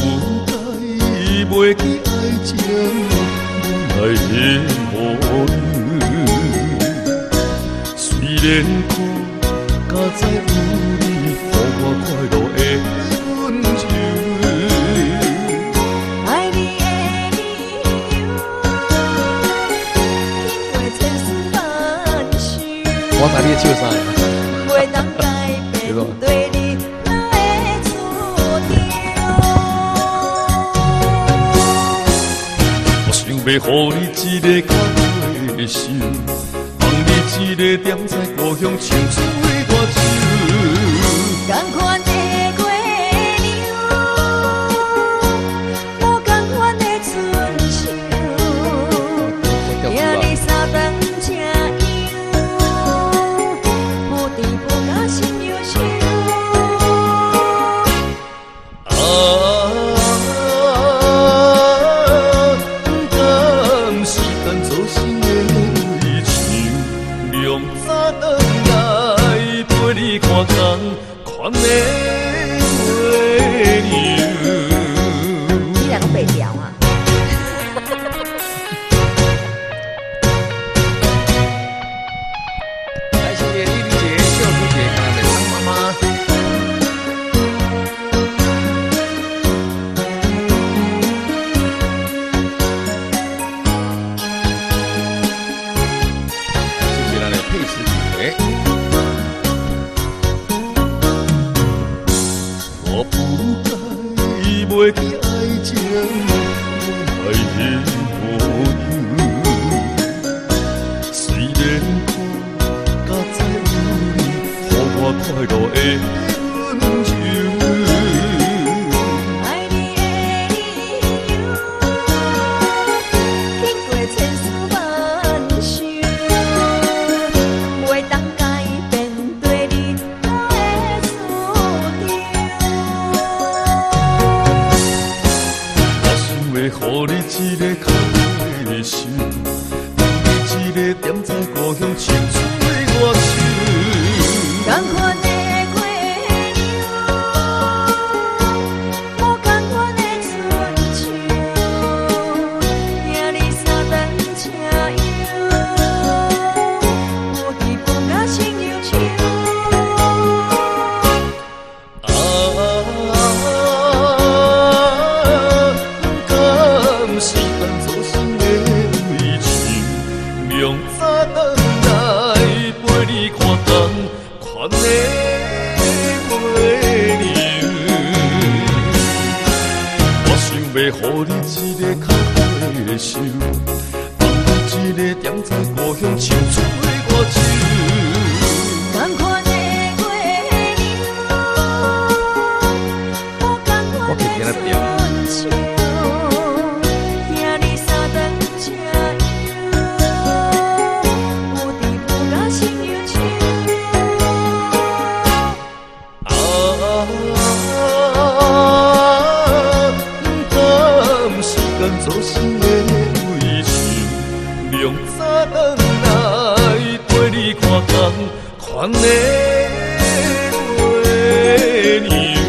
阮再也袂记爱情，来的模样。虽然我知你，予我快乐的。啥，想要予你一个较好的手，放你一个惦在故乡唱出的歌手。款该袂记爱情，我爱的模样。虽然苦，加在有你，予一个较好的手，放你一个踮在故乡唱出的歌手。同款的过流，无同款的春秋，听你三顿车油，无地不甲心忧款的月牛。我想要予你一个较好的手，放一个点在故乡深处来陪你看空，款的月牛。